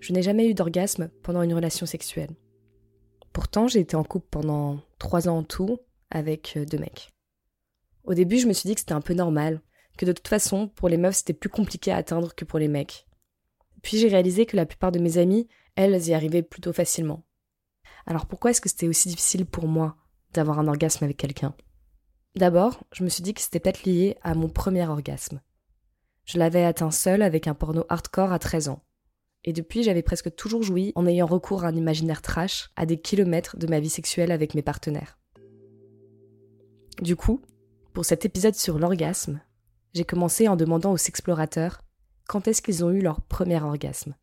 je n'ai jamais eu d'orgasme pendant une relation sexuelle. Pourtant, j'ai été en couple pendant trois ans en tout avec euh, deux mecs. Au début, je me suis dit que c'était un peu normal, que de toute façon, pour les meufs, c'était plus compliqué à atteindre que pour les mecs. Puis j'ai réalisé que la plupart de mes amies, elles, y arrivaient plutôt facilement. Alors pourquoi est-ce que c'était aussi difficile pour moi d'avoir un orgasme avec quelqu'un? D'abord, je me suis dit que c'était peut-être lié à mon premier orgasme. Je l'avais atteint seul avec un porno hardcore à 13 ans. Et depuis, j'avais presque toujours joui en ayant recours à un imaginaire trash à des kilomètres de ma vie sexuelle avec mes partenaires. Du coup, pour cet épisode sur l'orgasme, j'ai commencé en demandant aux explorateurs quand est-ce qu'ils ont eu leur premier orgasme.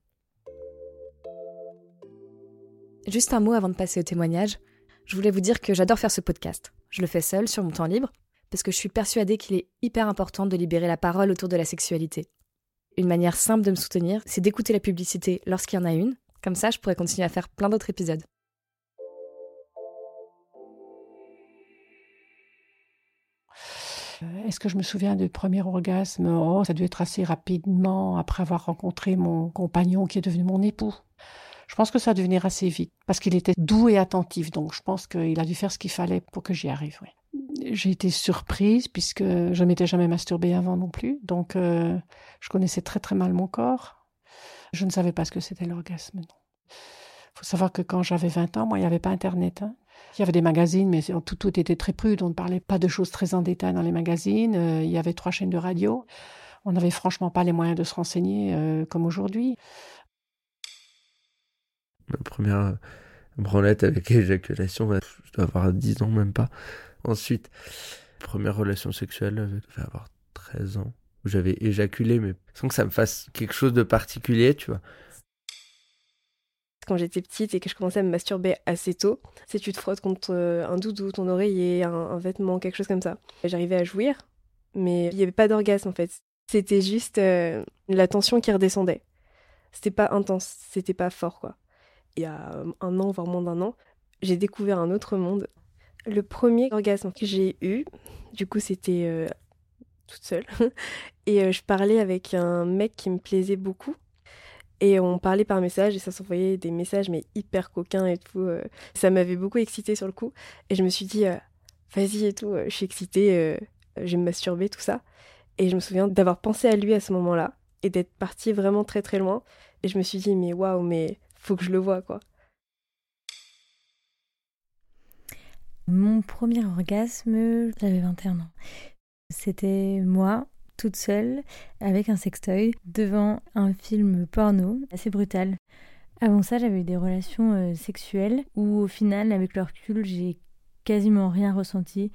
Juste un mot avant de passer au témoignage, je voulais vous dire que j'adore faire ce podcast. Je le fais seul sur mon temps libre, parce que je suis persuadée qu'il est hyper important de libérer la parole autour de la sexualité. Une manière simple de me soutenir, c'est d'écouter la publicité lorsqu'il y en a une, comme ça je pourrais continuer à faire plein d'autres épisodes. Euh, est-ce que je me souviens du premier orgasme? Oh, ça a dû être assez rapidement après avoir rencontré mon compagnon qui est devenu mon époux. Je pense que ça a dû venir assez vite parce qu'il était doux et attentif. Donc je pense qu'il a dû faire ce qu'il fallait pour que j'y arrive. J'ai été surprise puisque je m'étais jamais masturbée avant non plus. Donc euh, je connaissais très très mal mon corps. Je ne savais pas ce que c'était l'orgasme. Il faut savoir que quand j'avais 20 ans, moi, il n'y avait pas Internet. Hein. Il y avait des magazines, mais tout, tout était très prude. On ne parlait pas de choses très en détail dans les magazines. Euh, il y avait trois chaînes de radio. On n'avait franchement pas les moyens de se renseigner euh, comme aujourd'hui. Ma première branlette avec éjaculation, je dois avoir 10 ans, même pas. Ensuite, première relation sexuelle, je devais avoir 13 ans, j'avais éjaculé, mais sans que ça me fasse quelque chose de particulier, tu vois quand j'étais petite et que je commençais à me masturber assez tôt, c'est tu te frottes contre euh, un doudou, ton oreiller, un, vêtement, quelque chose comme ça. J'arrivais à jouir, mais il n'y avait pas d'orgasme en fait. C'était juste euh, la tension qui redescendait. C'était pas intense, c'était pas fort quoi. Il y a un an, voire moins d'un an, j'ai découvert un autre monde. Le premier orgasme que j'ai eu, du coup c'était euh, toute seule, et je parlais avec un mec qui me plaisait beaucoup et on parlait par message et ça s'envoyait des messages mais hyper coquins et tout. Euh. Ça m'avait beaucoup excité sur le coup. Et je me suis dit, euh, vas-y et tout, euh, je suis excitée, je vais me masturber, tout ça. Et je me souviens d'avoir pensé à lui à ce moment-là et d'être partie vraiment très très loin. Et je me suis dit, mais waouh, mais faut que je le vois quoi. Mon premier orgasme, j'avais 21 ans. C'était moi toute seule avec un sextoy devant un film porno assez brutal. Avant ça, j'avais eu des relations euh, sexuelles où au final, avec le recul, j'ai quasiment rien ressenti.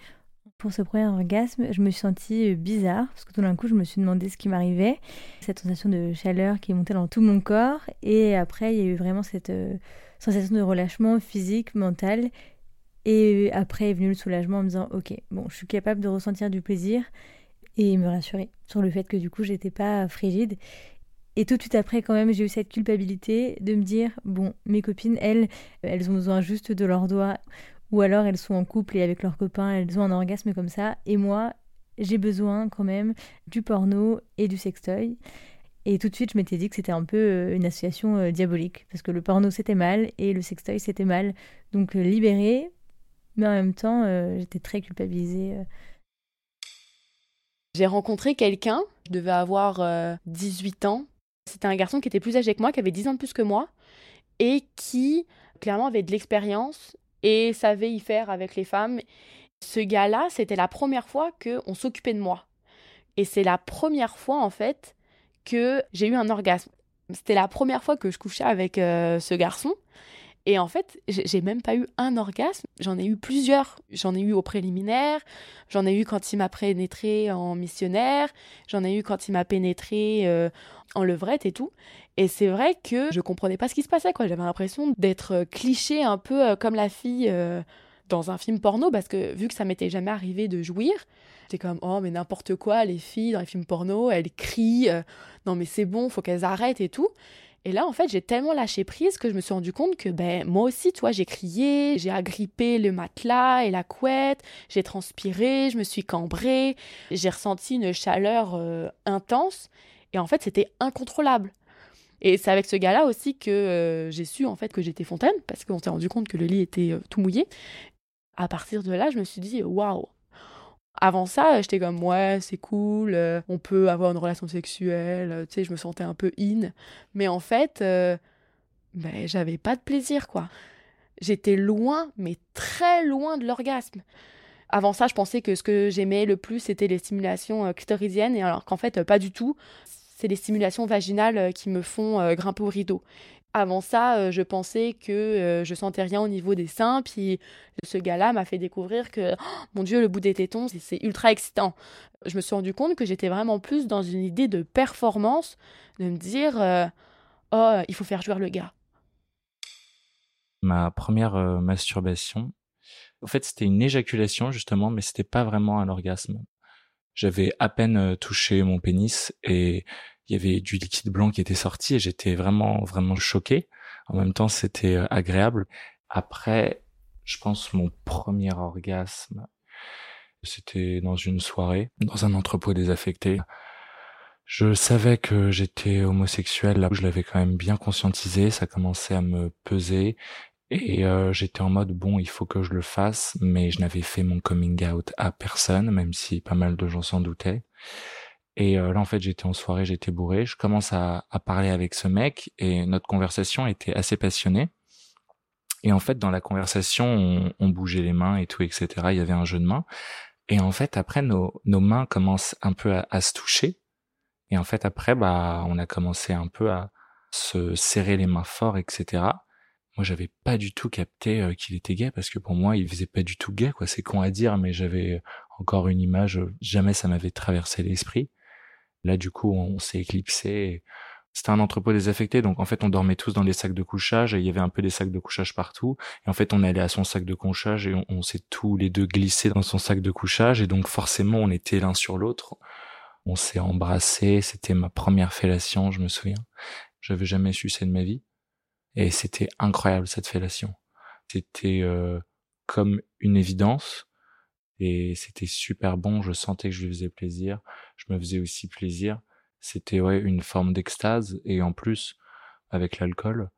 Pour ce premier orgasme, je me suis sentie euh, bizarre parce que tout d'un coup, je me suis demandé ce qui m'arrivait. Cette sensation de chaleur qui montée dans tout mon corps. Et après, il y a eu vraiment cette euh, sensation de relâchement physique, mental. Et après est venu le soulagement en me disant, ok, bon, je suis capable de ressentir du plaisir et me rassurer sur le fait que du coup j'étais pas frigide. Et tout de suite après, quand même, j'ai eu cette culpabilité de me dire bon, mes copines, elles, elles ont besoin juste de leurs doigts, ou alors elles sont en couple et avec leurs copains, elles ont un orgasme comme ça, et moi, j'ai besoin quand même du porno et du sextoy. Et tout de suite, je m'étais dit que c'était un peu euh, une association euh, diabolique, parce que le porno c'était mal et le sextoy c'était mal. Donc euh, libéré, mais en même temps, j'étais très culpabilisée j'ai rencontré quelqu'un, je devais avoir 18 euh, ans. C'était un garçon qui était plus âgé que moi, qui avait 10 ans de plus que moi, et qui clairement avait de l'expérience et savait y faire avec les femmes. Ce gars-là, c'était la première fois qu'on s'occupait de moi. Et c'est la première fois, en fait, que j'ai eu un orgasme. C'était la première fois que je couchais avec euh, ce garçon. Et en fait, j'ai même pas eu un orgasme, j'en ai eu plusieurs. J'en ai eu au préliminaire, j'en ai eu quand il m'a pénétré en missionnaire, j'en ai eu quand il m'a pénétré euh, en levrette et tout. Et c'est vrai que je comprenais pas ce qui se passait, quoi. J'avais l'impression d'être euh, cliché un peu euh, comme la fille dans un film porno, parce que vu que ça m'était jamais arrivé de jouir, j'étais comme, oh, mais n'importe quoi, les filles dans les films porno, elles crient, non, mais c'est bon, faut qu'elles arrêtent et tout. Et là, en fait, j'ai tellement lâché prise que je me suis rendu compte que ben, moi aussi, tu vois, j'ai crié, j'ai agrippé le matelas et la couette, j'ai transpiré, je me suis cambrée, j'ai ressenti une chaleur euh, intense. Et en fait, c'était incontrôlable. Et c'est avec ce gars-là aussi que euh, j'ai su en fait que j'étais fontaine, parce qu'on s'est rendu compte que le lit était euh, tout mouillé. À partir de là, je me suis dit, waouh, avant ça, j'étais comme ouais, c'est cool, euh, on peut avoir une relation sexuelle, tu sais, je me sentais un peu in. Mais en fait, ben, j'avais pas de plaisir, quoi. J'étais loin, mais très loin de l'orgasme. Avant ça, je pensais que ce que j'aimais le plus, c'était les stimulations clitoridiennes, et alors qu'en fait, pas du tout. C'est les stimulations vaginales qui me font grimper au rideau. Avant ça, je pensais que je sentais rien au niveau des seins, puis ce gars-là m'a fait découvrir que, oh, mon Dieu, le bout des tétons, c'est ultra excitant. Je me suis rendu compte que j'étais vraiment plus dans une idée de performance, de me dire, oh, il faut faire jouer le gars. Ma première masturbation, en fait, c'était une éjaculation justement, mais c'était pas vraiment un orgasme. J'avais à peine touché mon pénis et il y avait du liquide blanc qui était sorti et j'étais vraiment vraiment choqué. En même temps, c'était euh, agréable. Après, je pense mon premier orgasme, c'était dans une soirée, dans un entrepôt désaffecté. Je savais que j'étais homosexuel, là où je l'avais quand même bien conscientisé, ça commençait à me peser et euh, j'étais en mode bon, il faut que je le fasse, mais je n'avais fait mon coming out à personne, même si pas mal de gens s'en doutaient. Et euh, là, en fait, j'étais en soirée, j'étais bourré. Je commence à, à, parler avec ce mec et notre conversation était assez passionnée. Et en fait, dans la conversation, on, on, bougeait les mains et tout, etc. Il y avait un jeu de mains. Et en fait, après, nos, nos mains commencent un peu à, à, se toucher. Et en fait, après, bah, on a commencé un peu à se serrer les mains fort, etc. Moi, j'avais pas du tout capté euh, qu'il était gay parce que pour moi, il faisait pas du tout gay, quoi. C'est con à dire, mais j'avais encore une image. Jamais ça m'avait traversé l'esprit. Là, du coup, on s'est éclipsé. C'était un entrepôt désaffecté, donc en fait, on dormait tous dans des sacs de couchage et il y avait un peu des sacs de couchage partout. Et en fait, on allait à son sac de couchage et on, s'est tous les deux glissés dans son sac de couchage et donc forcément, on était l'un sur l'autre. On s'est embrassé. C'était ma première fellation, je me souviens. J'avais jamais sucé de ma vie et c'était incroyable cette fellation. C'était euh, comme une évidence et c'était super bon. Je sentais que je lui faisais plaisir. Je me faisais aussi plaisir. C'était ouais une forme d'extase et en plus avec l'alcool,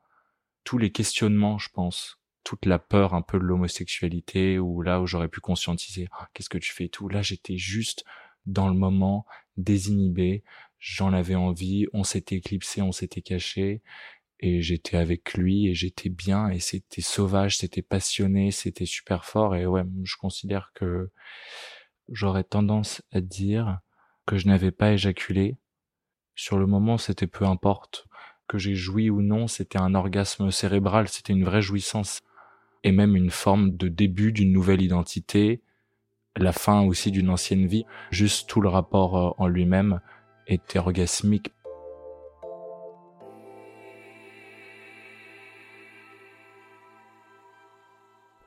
tous les questionnements, je pense, toute la peur un peu de l'homosexualité ou là où j'aurais pu conscientiser ah, qu'est-ce que tu fais et tout? Là, j'étais juste dans le moment, désinhibé. J'en avais envie. On s'était éclipsé, on s'était caché et j'étais avec lui et j'étais bien et c'était sauvage, c'était passionné, c'était super fort et ouais, je considère que j'aurais tendance à dire que je n'avais pas éjaculé. Sur le moment, c'était peu importe que j'ai joui ou non, c'était un orgasme cérébral, c'était une vraie jouissance et même une forme de début d'une nouvelle identité, la fin aussi d'une ancienne vie, juste tout le rapport euh, en lui-même était orgasmique.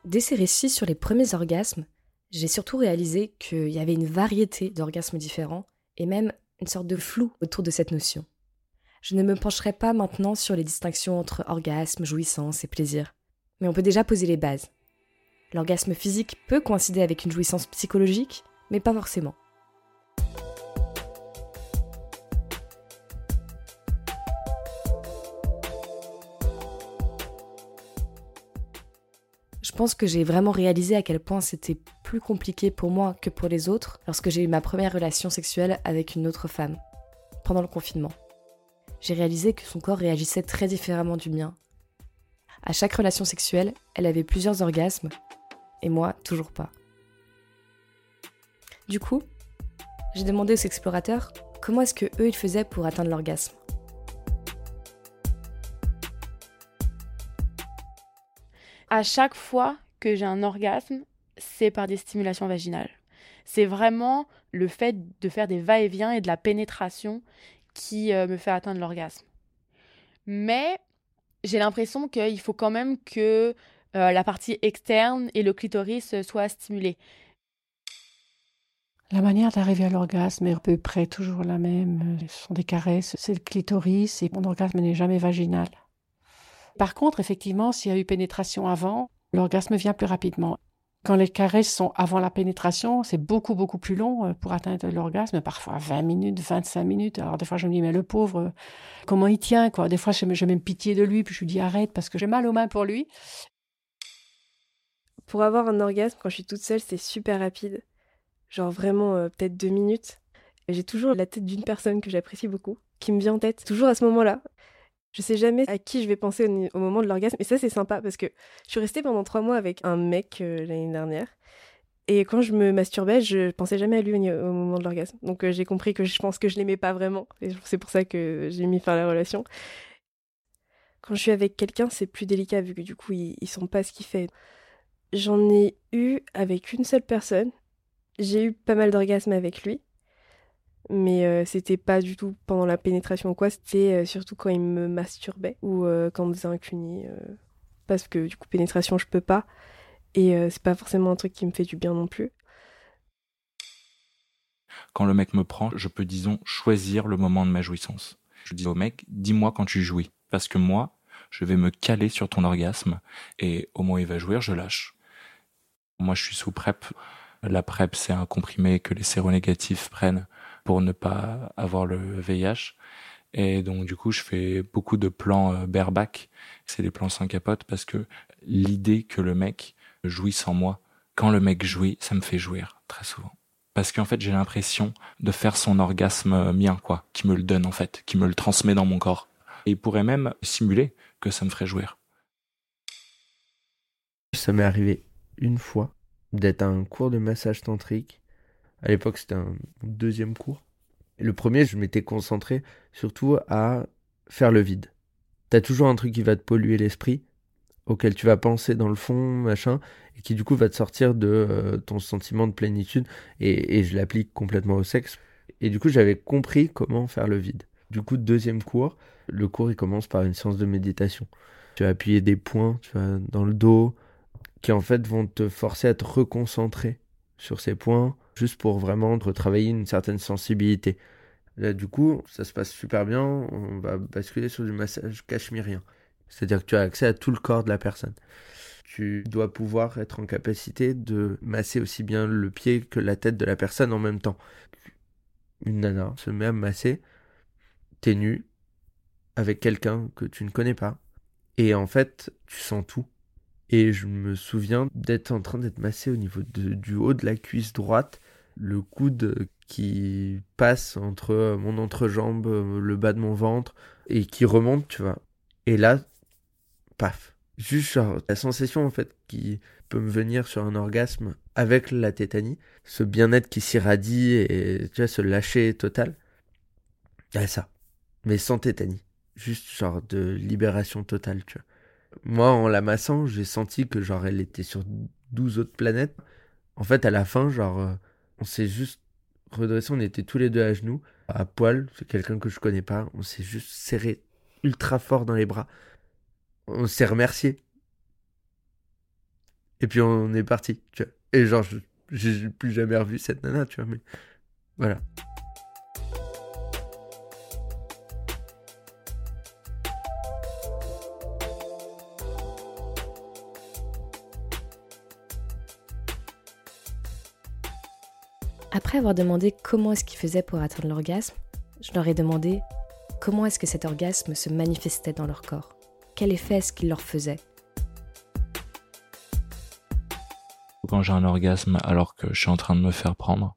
Dès ces récits sur les premiers orgasmes, j'ai surtout réalisé qu'il y avait une variété d'orgasmes différents et même une sorte de flou autour de cette notion. Je ne me pencherai pas maintenant sur les distinctions entre orgasme, jouissance et plaisir, mais on peut déjà poser les bases. L'orgasme physique peut coïncider avec une jouissance psychologique, mais pas forcément. Pense que j'ai vraiment réalisé à quel point c'était plus compliqué pour moi que pour les autres lorsque j'ai eu ma première relation sexuelle avec une autre femme, pendant le confinement. J'ai réalisé que son corps réagissait très différemment du mien. À chaque relation sexuelle, elle avait plusieurs orgasmes, et moi, toujours pas. Du coup, j'ai demandé aux explorateurs comment est-ce que eux ils faisaient pour atteindre l'orgasme. À chaque fois que j'ai un orgasme, c'est par des stimulations vaginales. C'est vraiment le fait de faire des va-et-vient et de la pénétration qui euh, me fait atteindre l'orgasme. Mais j'ai l'impression qu'il faut quand même que euh, la partie externe et le clitoris soient stimulés. La manière d'arriver à l'orgasme est à peu près toujours la même. Ce sont des caresses, c'est le clitoris et mon orgasme n'est jamais vaginal. Par contre, effectivement, s'il y a eu pénétration avant, l'orgasme vient plus rapidement. Quand les caresses sont avant la pénétration, c'est beaucoup, beaucoup plus long euh, pour atteindre l'orgasme, parfois 20 minutes, 25 minutes. Alors des fois, je me dis, mais le pauvre, comment il tient quoi Des fois, j'ai même pitié de lui, puis je lui dis, arrête, parce que j'ai mal aux mains pour lui. Pour avoir un orgasme, quand je suis toute seule, c'est super rapide. Genre vraiment euh, peut-être deux minutes. J'ai toujours la tête d'une personne que j'apprécie beaucoup, qui me vient en tête, toujours à ce moment-là. Je sais jamais à qui je vais penser au, moment de l'orgasme. Et ça, c'est sympa parce que je suis restée pendant trois mois avec un mec euh, l'année dernière. Et quand je me masturbais, je pensais jamais à lui au, moment de l'orgasme. Donc euh, j'ai compris que je pense que je l'aimais pas vraiment. Et c'est pour ça que j'ai mis fin à la relation. Quand je suis avec quelqu'un, c'est plus délicat vu que du coup, ils, ils sont pas ce qu'il fait. J'en ai eu avec une seule personne. J'ai eu pas mal d'orgasmes avec lui. Mais euh, c'était pas du tout pendant la pénétration ou quoi, c'était euh, surtout quand il me masturbait ou euh, quand on faisait un cuni. parce que du coup, pénétration, je peux pas. Et c'est pas forcément un truc qui me fait du bien non plus. Quand le mec me prend, je peux, disons, choisir le moment de ma jouissance. Je dis au mec, dis-moi quand tu jouis. Parce que moi, je vais me caler sur ton orgasme. Et au moment où il va jouir, je lâche. Moi, je suis sous PrEP. La PrEP, c'est un comprimé que les séronégatifs prennent pour ne pas avoir le VIH. Et donc, du coup, je fais beaucoup de plans euh, bareback. C'est des plans sans capote parce que l'idée que le mec jouisse sans moi, quand le mec jouit, ça me fait jouir, très souvent. Parce qu'en fait, j'ai l'impression de faire son orgasme mien, quoi, qui me le donne, en fait, qui me le transmet dans mon corps. Et il pourrait même simuler que ça me ferait jouir. Ça m'est arrivé une fois d'être à un cours de massage tantrique. À l'époque, c'était un deuxième cours. le premier, je m'étais concentré surtout à faire le vide. T'as toujours un truc qui va te polluer l'esprit, auquel tu vas penser dans le fond, machin, et qui du coup va te sortir de euh, ton sentiment de plénitude. Et, et je l'applique complètement au sexe. Et du coup, j'avais compris comment faire le vide. Du coup, deuxième cours, le cours il commence par une séance de méditation. Tu vas appuyer des points, tu vas dans le dos, qui en fait vont te forcer à te reconcentrer sur ces points, juste pour vraiment retravailler une certaine sensibilité. Là, du coup, ça se passe super bien, on va basculer sur du massage cachemirien. C'est-à-dire que tu as accès à tout le corps de la personne. Tu dois pouvoir être en capacité de masser aussi bien le pied que la tête de la personne en même temps. Une nana se met à masser, t'es nu, avec quelqu'un que tu ne connais pas, et en fait, tu sens tout. Et je me souviens d'être en train d'être massé au niveau du haut de la cuisse droite, le coude qui passe entre mon entrejambe, le bas de mon ventre, et qui remonte, tu vois. Et là, paf. Juste genre, la sensation en fait qui peut me venir sur un orgasme avec la tétanie, ce bien-être qui s'irradie et tu vois, ce lâcher total. Ah ça. Mais sans tétanie. Juste genre de libération totale, tu vois. Moi, en la massant, j'ai senti que genre elle était sur 12 autres planètes. En fait, à la fin, genre, euh, on s'est juste redressé, on était tous les deux à genoux, à poil, c'est quelqu'un que je connais pas, on s'est juste serré ultra fort dans les bras. On s'est remercié. Et puis on est parti, tu vois. Et genre, j'ai plus jamais revu cette nana, tu vois, mais voilà. Après avoir demandé comment est-ce qu'ils faisaient pour atteindre l'orgasme, je leur ai demandé comment est-ce que cet orgasme se manifestait dans leur corps. Quel effet est-ce qu'il leur faisait? Quand j'ai un orgasme alors que je suis en train de me faire prendre,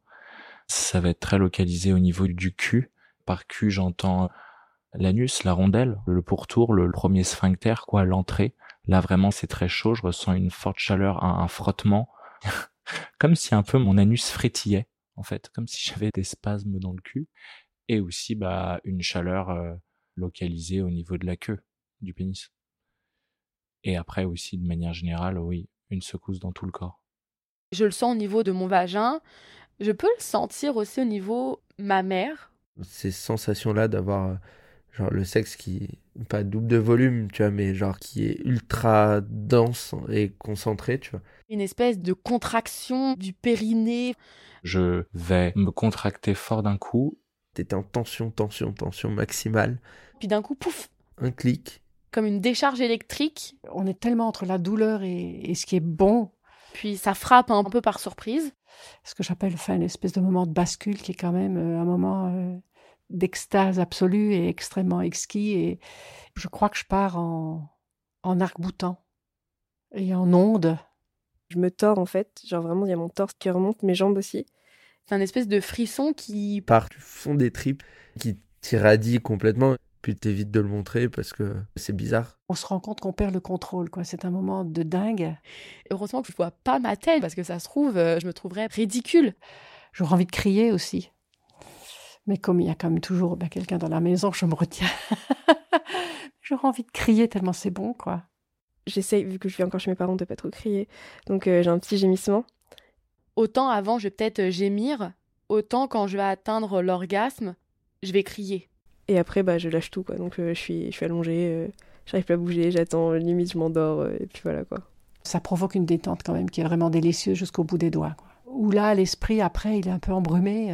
ça va être très localisé au niveau du cul. Par cul, j'entends l'anus, la rondelle, le pourtour, le premier sphincter, quoi, l'entrée. Là, vraiment, c'est très chaud. Je ressens une forte chaleur, un, un frottement. Comme si un peu mon anus frétillait en fait, comme si j'avais des spasmes dans le cul, et aussi bah, une chaleur euh, localisée au niveau de la queue du pénis. Et après aussi, de manière générale, oui, une secousse dans tout le corps. Je le sens au niveau de mon vagin. Je peux le sentir aussi au niveau mammaire. Ces sensations-là d'avoir euh, genre le sexe qui pas double de volume, tu vois, mais genre qui est ultra dense et concentré, tu vois. Une espèce de contraction du périnée je vais me contracter fort d'un coup. T'étais en tension, tension, tension maximale. Puis d'un coup, pouf Un clic. Comme une décharge électrique. On est tellement entre la douleur et, ce qui est bon puis ça frappe un peu par surprise. Ce que j'appelle enfin une espèce de moment de bascule qui est quand même euh, un moment euh, d'extase absolue et extrêmement exquis. Et je crois que je pars en, en arc-boutant et en onde. Je me tords en fait, genre vraiment il y a mon torse qui remonte, mes jambes aussi. C'est un espèce de frisson qui part du fond des tripes, qui t'irradie complètement puis t'évites de le montrer parce que c'est bizarre. On se rend compte qu'on perd le contrôle, quoi. C'est un moment de dingue. Heureusement que je vois pas ma tête parce que ça se trouve, euh, je me trouverais ridicule. J'aurais envie de crier aussi. Mais comme il y a quand même toujours ben, quelqu'un dans la maison, je me retiens. J'aurais envie de crier tellement c'est bon, quoi. J'essaye, vu que je vis encore chez mes parents, de pas trop crier. Donc euh, j'ai un petit gémissement. Autant avant, je vais peut-être euh, gémir, autant quand je vais atteindre l'orgasme, je vais crier. Et après, bah, je lâche tout, quoi. Donc, euh, je, suis, je suis allongée, euh, j'arrive pas à bouger, j'attends, limite, je m'endors, euh, et puis voilà, quoi. Ça provoque une détente quand même qui est vraiment délicieuse jusqu'au bout des doigts. Quoi. Où là, l'esprit, après, il est un peu embrumé,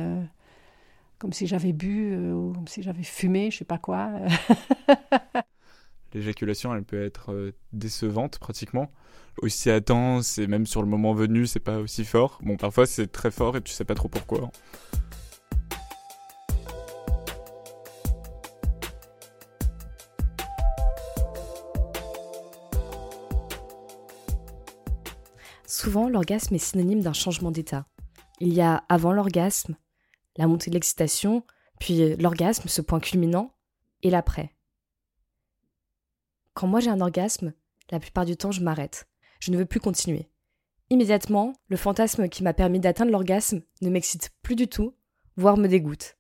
comme si j'avais bu, ou comme si j'avais fumé, je sais pas quoi. L'éjaculation, elle peut être décevante, pratiquement. Aussi à temps, c'est même sur le moment venu, c'est pas aussi fort. Bon, parfois, c'est très fort et tu sais pas trop pourquoi. Souvent, l'orgasme est synonyme d'un changement d'état. Il y a avant l'orgasme, la montée de l'excitation, puis l'orgasme, ce point culminant, et l'après. Quand moi j'ai un orgasme, la plupart du temps je m'arrête. Je ne veux plus continuer. Immédiatement, le fantasme qui m'a permis d'atteindre l'orgasme ne m'excite plus du tout, voire me dégoûte.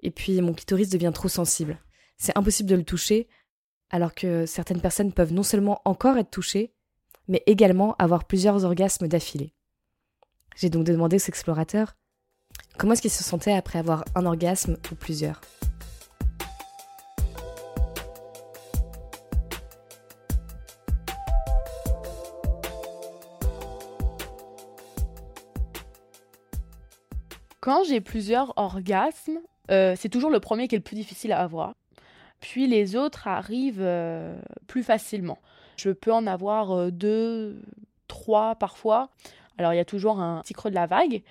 Et puis mon clitoris devient trop sensible. C'est impossible de le toucher, alors que certaines personnes peuvent non seulement encore être touchées, mais également avoir plusieurs orgasmes d'affilée. J'ai donc demandé aux explorateurs comment est-ce qu'ils se sentaient après avoir un orgasme ou plusieurs. Quand j'ai plusieurs orgasmes, euh, c'est toujours le premier qui est le plus difficile à avoir. Puis les autres arrivent euh, plus facilement. Je peux en avoir euh, deux, trois parfois. Alors il y a toujours un petit creux de la vague.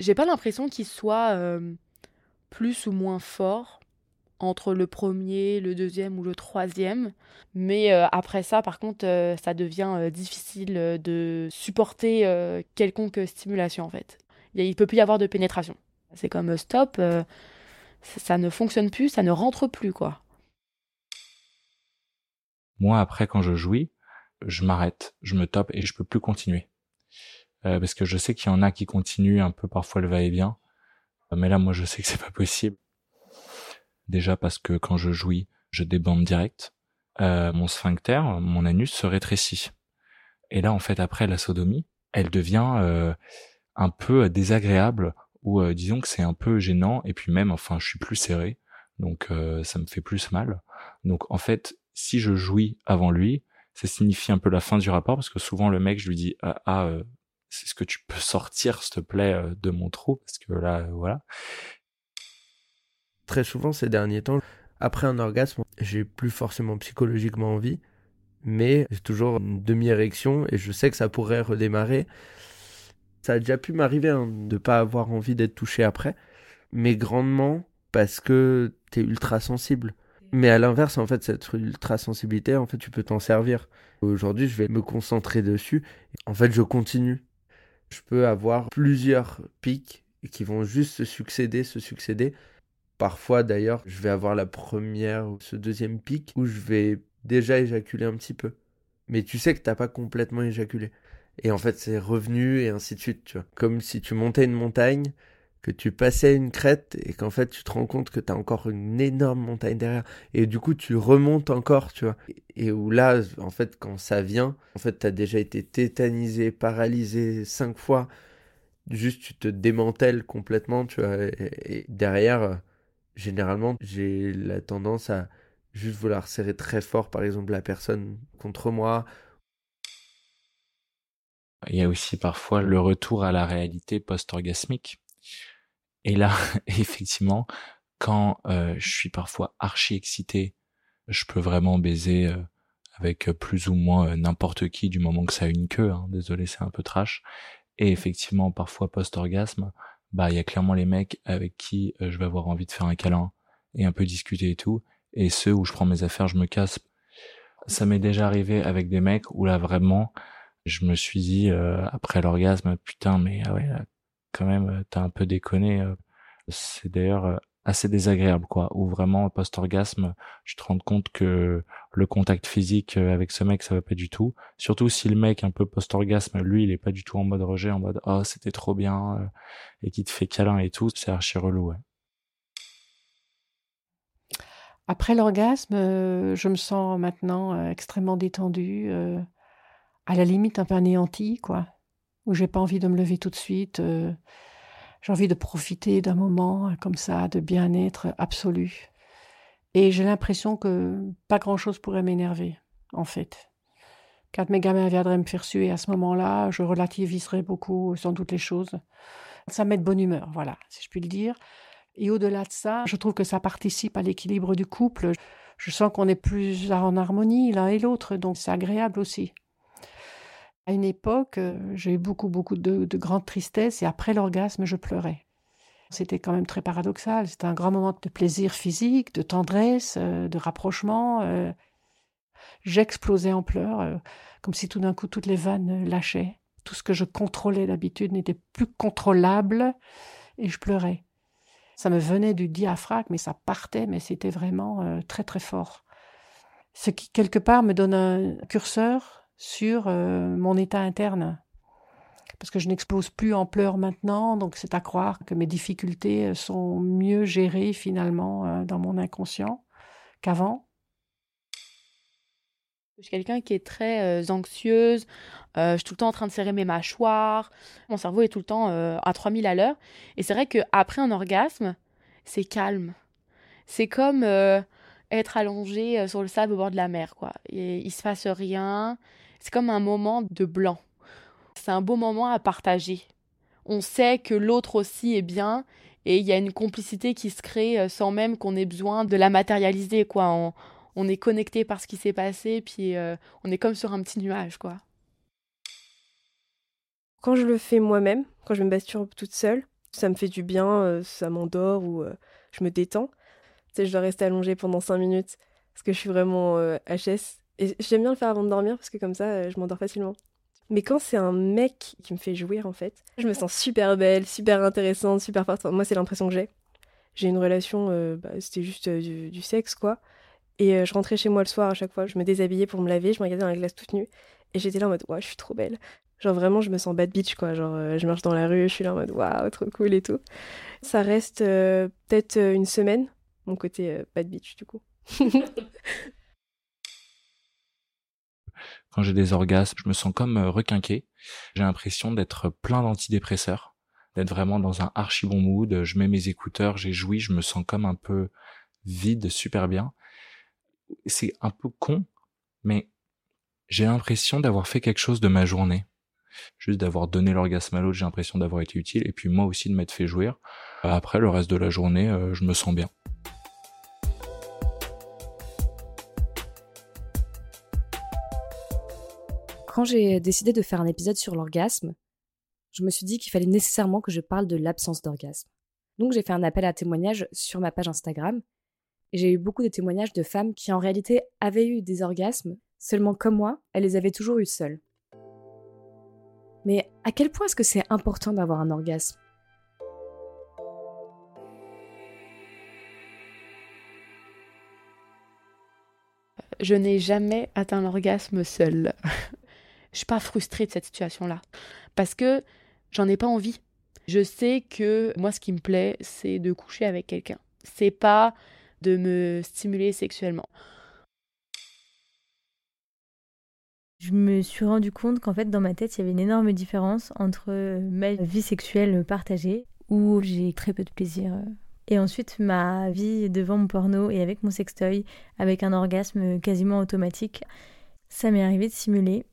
J'ai pas l'impression qu'il soit euh, plus ou moins fort entre le premier, le deuxième ou le troisième. Mais euh, après ça, par contre, ça devient difficile de supporter quelconque stimulation en fait. Il peut plus y avoir de pénétration. C'est comme stop, ça ne fonctionne plus, ça ne rentre plus quoi. Moi, après, quand je jouis, je m'arrête, je me top et je peux plus continuer. Euh, parce que je sais qu'il y en a qui continuent un peu parfois le va-et-vient. Mais là, moi, je sais que c'est pas possible. Déjà parce que quand je jouis, je débande direct. Euh, mon sphincter, mon anus se rétrécit. Et là, en fait, après la sodomie, elle devient euh, un peu désagréable ou euh, disons que c'est un peu gênant et puis même, enfin, je suis plus serré, donc euh, ça me fait plus mal. Donc en fait, si je jouis avant lui, ça signifie un peu la fin du rapport parce que souvent le mec, je lui dis ah, ah euh, c'est ce que tu peux sortir s'il te plaît euh, de mon trou parce que là euh, voilà. Très souvent ces derniers temps, après un orgasme, j'ai plus forcément psychologiquement envie, mais j'ai toujours une demi-érection et je sais que ça pourrait redémarrer. Ça a déjà pu m'arriver hein, de pas avoir envie d'être touché après, mais grandement parce que t'es ultra sensible. Mais à l'inverse, en fait, cette ultra sensibilité, en fait, tu peux t'en servir. Aujourd'hui, je vais me concentrer dessus. En fait, je continue. Je peux avoir plusieurs pics qui vont juste se succéder, se succéder. Parfois, d'ailleurs, je vais avoir la première ou ce deuxième pic où je vais déjà éjaculer un petit peu. Mais tu sais que t'as pas complètement éjaculé. Et en fait, c'est revenu et ainsi de suite. Comme si tu montais une montagne, que tu passais une crête et qu'en fait tu te rends compte que tu as encore une énorme montagne derrière. Et du coup tu remontes encore tu vois. Et où là en fait quand ça vient en fait tu as déjà été tétanisé paralysé cinq fois. Juste tu te démantèles complètement tu vois. Et, derrière généralement j'ai la tendance à juste vouloir serrer très fort par exemple la personne contre moi. Il y a aussi parfois le retour à la réalité post-orgasmique et là, effectivement, quand euh, je suis parfois archi excité, je peux vraiment baiser euh, avec plus ou moins n'importe qui du moment que ça a une queue. Hein. Désolé, c'est un peu trash. Et effectivement, parfois post-orgasme, bah il y a clairement les mecs avec qui je vais avoir envie de faire un câlin et un peu discuter et tout. Et ceux où je prends mes affaires, je me casse. Ça m'est déjà arrivé avec des mecs où là vraiment, je me suis dit après l'orgasme, putain, mais ah ouais, quand même, t'as un peu déconné. C'est d'ailleurs assez désagréable quoi ou vraiment post-orgasme je te rends compte que le contact physique euh, avec ce mec ça va pas du tout surtout si le mec un peu post-orgasme lui il est pas du tout en mode rejet en mode oh c'était trop bien euh, et qui te fait câlin et tout c'est archi relou ouais. Après l'orgasme, euh, je me sens maintenant extrêmement détendue, à la limite un peu anéantie, quoi, où j'ai pas envie de me lever tout de suite. J'ai envie de profiter d'un moment euh, comme ça, de bien-être absolu. Et j'ai l'impression que pas grand-chose pourrait m'énerver, en fait. Quand mes gamins viendraient me faire suer à ce moment-là, je relativiserais beaucoup, sans doute, les choses. Ça met de bonne humeur, voilà, si je puis le dire. Et au-delà de ça, je trouve que ça participe à l'équilibre du couple. Je sens qu'on est plus en harmonie l'un et l'autre, donc c'est agréable aussi. À une époque, euh, j'ai eu beaucoup, beaucoup de, de grande tristesse et après l'orgasme, je pleurais. C'était quand même très paradoxal. C'était un grand moment de plaisir physique, de tendresse, euh, de rapprochement. Euh. J'explosais en pleurs, comme si tout d'un coup toutes les vannes lâchaient. Tout ce que je contrôlais d'habitude n'était plus contrôlable et je pleurais. Ça me venait du diaphragme, mais ça partait, mais c'était vraiment très très fort. Ce qui quelque part me donne un curseur sur euh, mon état interne. Parce que je n'explose plus en pleurs maintenant, donc c'est à croire que mes difficultés euh, sont mieux gérées finalement euh, dans mon inconscient qu'avant. Je suis quelqu'un qui est très anxieuse, je suis tout le temps en train de serrer mes mâchoires, mon cerveau est tout le temps à 3000 à l'heure. Et c'est vrai qu'après un orgasme, c'est calme. C'est comme être allongé sur le sable au bord de la mer, quoi. Et, il se passe rien, c'est comme un moment de blanc. C'est un beau moment à partager. On sait que l'autre aussi est bien et il y a une complicité qui se crée euh, sans même qu'on ait besoin de la matérialiser quoi. On, est connecté par ce qui s'est passé puis euh, on est comme sur un petit nuage quoi. Quand je le fais moi-même, quand je me masturbe toute seule, ça me fait du bien, euh, ça m'endort ou je me détends. Tu sais, je dois rester allongée pendant 5 minutes parce que je suis vraiment HS et j'aime bien le faire avant de dormir parce que comme ça, euh, je m'endors facilement. Mais quand c'est un mec qui me fait jouir, en fait, je me sens super belle, super intéressante, super forte. Moi, c'est l'impression que j'ai. J'ai une relation, euh, bah, c'était juste euh, du, sexe, quoi. Et je rentrais chez moi le soir à chaque fois, je me déshabillais pour me laver, je me regardais dans la glace toute nue. Et j'étais là en mode, ouais, je suis trop belle. Genre vraiment, je me sens bad bitch, quoi. Genre, je marche dans la rue, je suis là en mode, waouh, trop cool et tout. Ça reste peut-être une semaine, mon côté bad bitch, du coup. quand j'ai des orgasmes, je me sens comme euh, requinqué. J'ai l'impression d'être plein d'antidépresseurs, d'être vraiment dans un archi bon mood. Je mets mes écouteurs, j'ai joui, je me sens comme un peu vide, super bien. C'est un peu con, mais j'ai l'impression d'avoir fait quelque chose de ma journée. Juste d'avoir donné l'orgasme à l'autre, j'ai l'impression d'avoir été utile, et puis moi aussi de m'être fait jouir. Après, le reste de la journée, euh, je me sens bien. Quand j'ai décidé de faire un épisode sur l'orgasme, je me suis dit qu'il fallait nécessairement que je parle de l'absence d'orgasme. Donc j'ai fait un appel à témoignages sur ma page Instagram et j'ai eu beaucoup de témoignages de femmes qui en réalité avaient eu des orgasmes, seulement comme moi, elles les avaient toujours eu seules. Mais à quel point est-ce que c'est important d'avoir un orgasme? Je n'ai jamais atteint l'orgasme seule. Je suis pas frustrée de cette situation-là parce que j'en ai pas envie. Je sais que moi, ce qui me plaît, c'est de coucher avec quelqu'un. C'est pas de me stimuler sexuellement. Je me suis rendu compte qu'en fait, dans ma tête, il y avait une énorme différence entre ma vie sexuelle partagée, où j'ai très peu de plaisir, et ensuite ma vie devant mon porno et avec mon sextoy, avec un orgasme quasiment automatique. Ça m'est arrivé de simuler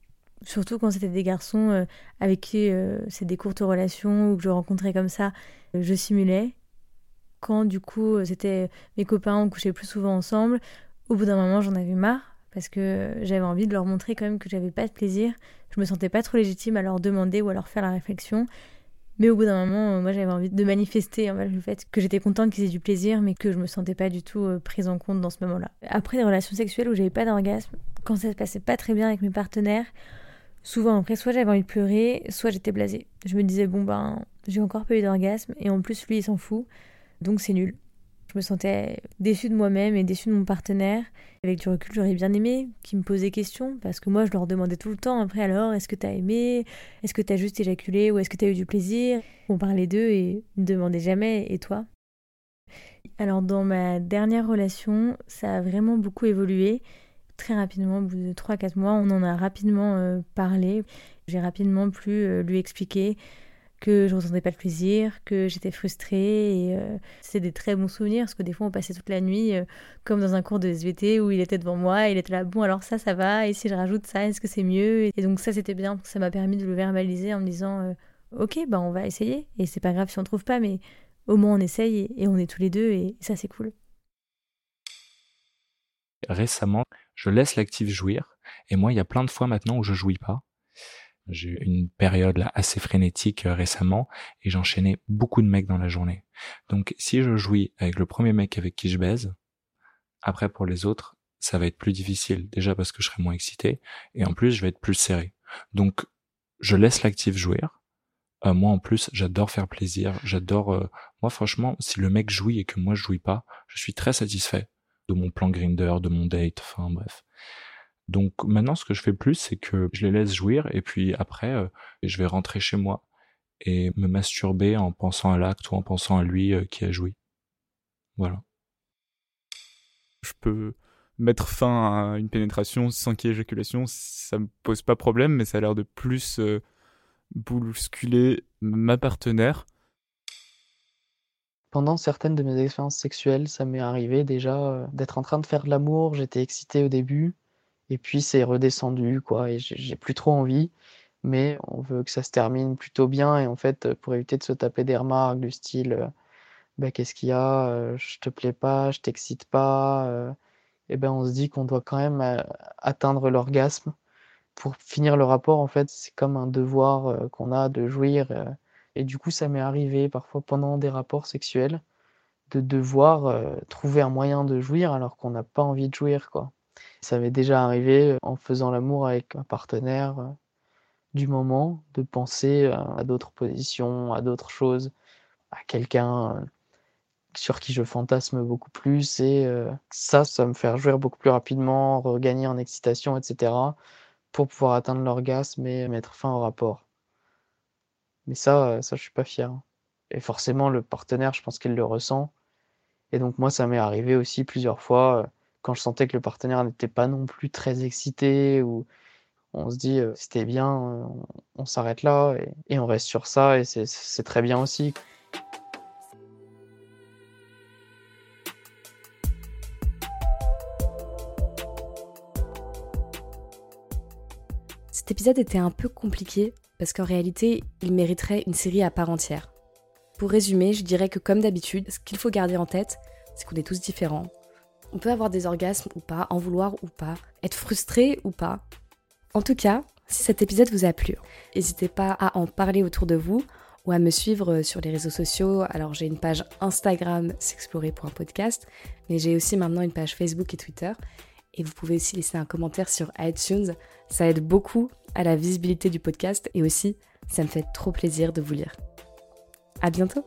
surtout quand c'était des garçons euh, avec qui euh, c'est des courtes relations ou que je rencontrais comme ça, euh, je simulais. Quand du coup c'était mes copains, on couchait plus souvent ensemble, au bout d'un moment j'en avais marre parce que j'avais envie de leur montrer quand même que j'avais pas de plaisir. Je me sentais pas trop légitime à leur demander ou à leur faire la réflexion. Mais au bout d'un moment, moi j'avais envie de manifester fait, le fait que j'étais contente qu'ils aient du plaisir, mais que je me sentais pas du tout prise en compte dans ce moment-là. Après des relations sexuelles où j'avais pas d'orgasme, quand ça se passait pas très bien avec mes partenaires, souvent après, soit j'avais envie de pleurer, soit j'étais blasée. Je me disais, bon ben, j'ai encore pas eu d'orgasme, et en plus lui il s'en fout, donc c'est nul. Je me sentais déçue de moi-même et déçue de mon partenaire. Avec du recul, j'aurais bien aimé qu'ils me posent des questions, parce que moi je leur demandais tout le temps après alors, est-ce que t'as aimé? Est-ce que t'as juste éjaculé? Ou est-ce que t'as eu du plaisir? On parlait d'eux et ils me demandaient jamais, et toi? Alors dans ma dernière relation, ça a vraiment beaucoup évolué très rapidement, au bout de 3-4 mois, on en a rapidement euh, parlé. J'ai rapidement pu euh, lui expliquer que je ne ressentais pas le plaisir, que j'étais frustrée. Et euh, c'est des très bons souvenirs parce que des fois on passait toute la nuit comme dans un cours de SVT où il était devant moi, il était là, bon alors ça, ça va, et si je rajoute ça, est-ce que c'est mieux? Et donc ça c'était bien ça m'a permis de le verbaliser en me disant, ok, bah on va essayer et c'est pas grave si on trouve pas, mais au moins on essaye et, et on est tous les deux et ça c'est cool. Récemment, je laisse l'actif jouir. Et moi, il y a plein de fois maintenant où je jouis pas. J'ai eu une période là assez frénétique euh, récemment et j'enchaînais beaucoup de mecs dans la journée. Donc si je jouis avec le premier mec avec qui je baise, après pour les autres, ça va être plus difficile. Déjà parce que je serai moins excité et en plus je vais être plus serré. Donc je laisse l'actif jouir. Euh, moi en plus j'adore faire plaisir. J'adore. Euh, moi franchement, si le mec jouit et que moi je jouis pas, je suis très satisfait de mon plan Grinder, de mon date, enfin bref. Donc maintenant, ce que je fais plus, c'est que je les laisse jouir et puis après, euh, je vais rentrer chez moi et me masturber en pensant à l'acte ou en pensant à lui euh, qui a joui. Voilà. Je peux mettre fin à une pénétration sans qu'il y ait éjaculation, ça me pose pas problème, mais ça a l'air de plus euh, bousculer ma partenaire pendant certaines de mes expériences sexuelles, ça m'est arrivé déjà euh, d'être en train de faire de l'amour, j'étais excité au début, et puis c'est redescendu, quoi, et j'ai plus trop envie, mais on veut que ça se termine plutôt bien, et en fait, pour éviter de se taper des remarques du style euh, bah, qu'est-ce qu'il y a, euh, je te plais pas, je t'excite pas, et ben on se dit qu'on doit quand même atteindre l'orgasme. Pour finir le rapport, en fait, c'est comme un devoir qu'on a de jouir et du coup, ça m'est arrivé parfois pendant des rapports sexuels de devoir euh, trouver un moyen de jouir alors qu'on n'a pas envie de jouir, quoi. Ça m'est déjà arrivé euh, en faisant l'amour avec un partenaire euh, du moment de penser à d'autres positions, à d'autres choses, à quelqu'un sur qui je fantasme beaucoup plus et ça, ça me fait jouir beaucoup plus rapidement, regagner en excitation, etc. pour pouvoir atteindre l'orgasme et mettre fin au rapport. Mais ça, ça, je suis pas fier. Et forcément, le partenaire, je pense qu'il le ressent. Et donc, moi, ça m'est arrivé aussi plusieurs fois euh, quand je sentais que le partenaire n'était pas non plus très excité ou on se dit euh, c'était bien, on, s'arrête là et, on reste sur ça et c'est très bien aussi. Cet épisode était un peu compliqué parce qu'en réalité, il mériterait une série à part entière. Pour résumer, je dirais que comme d'habitude, ce qu'il faut garder en tête, c'est qu'on est tous différents. On peut avoir des orgasmes ou pas, en vouloir ou pas, être frustré ou pas. En tout cas, si cet épisode vous a plu, n'hésitez pas à en parler autour de vous ou à me suivre sur les réseaux sociaux. Alors j'ai une page Instagram s'explorer.podcast, mais j'ai aussi maintenant une page Facebook et Twitter. Et vous pouvez aussi laisser un commentaire sur iTunes. Ça aide beaucoup à la visibilité du podcast et aussi, ça me fait trop plaisir de vous lire. À bientôt!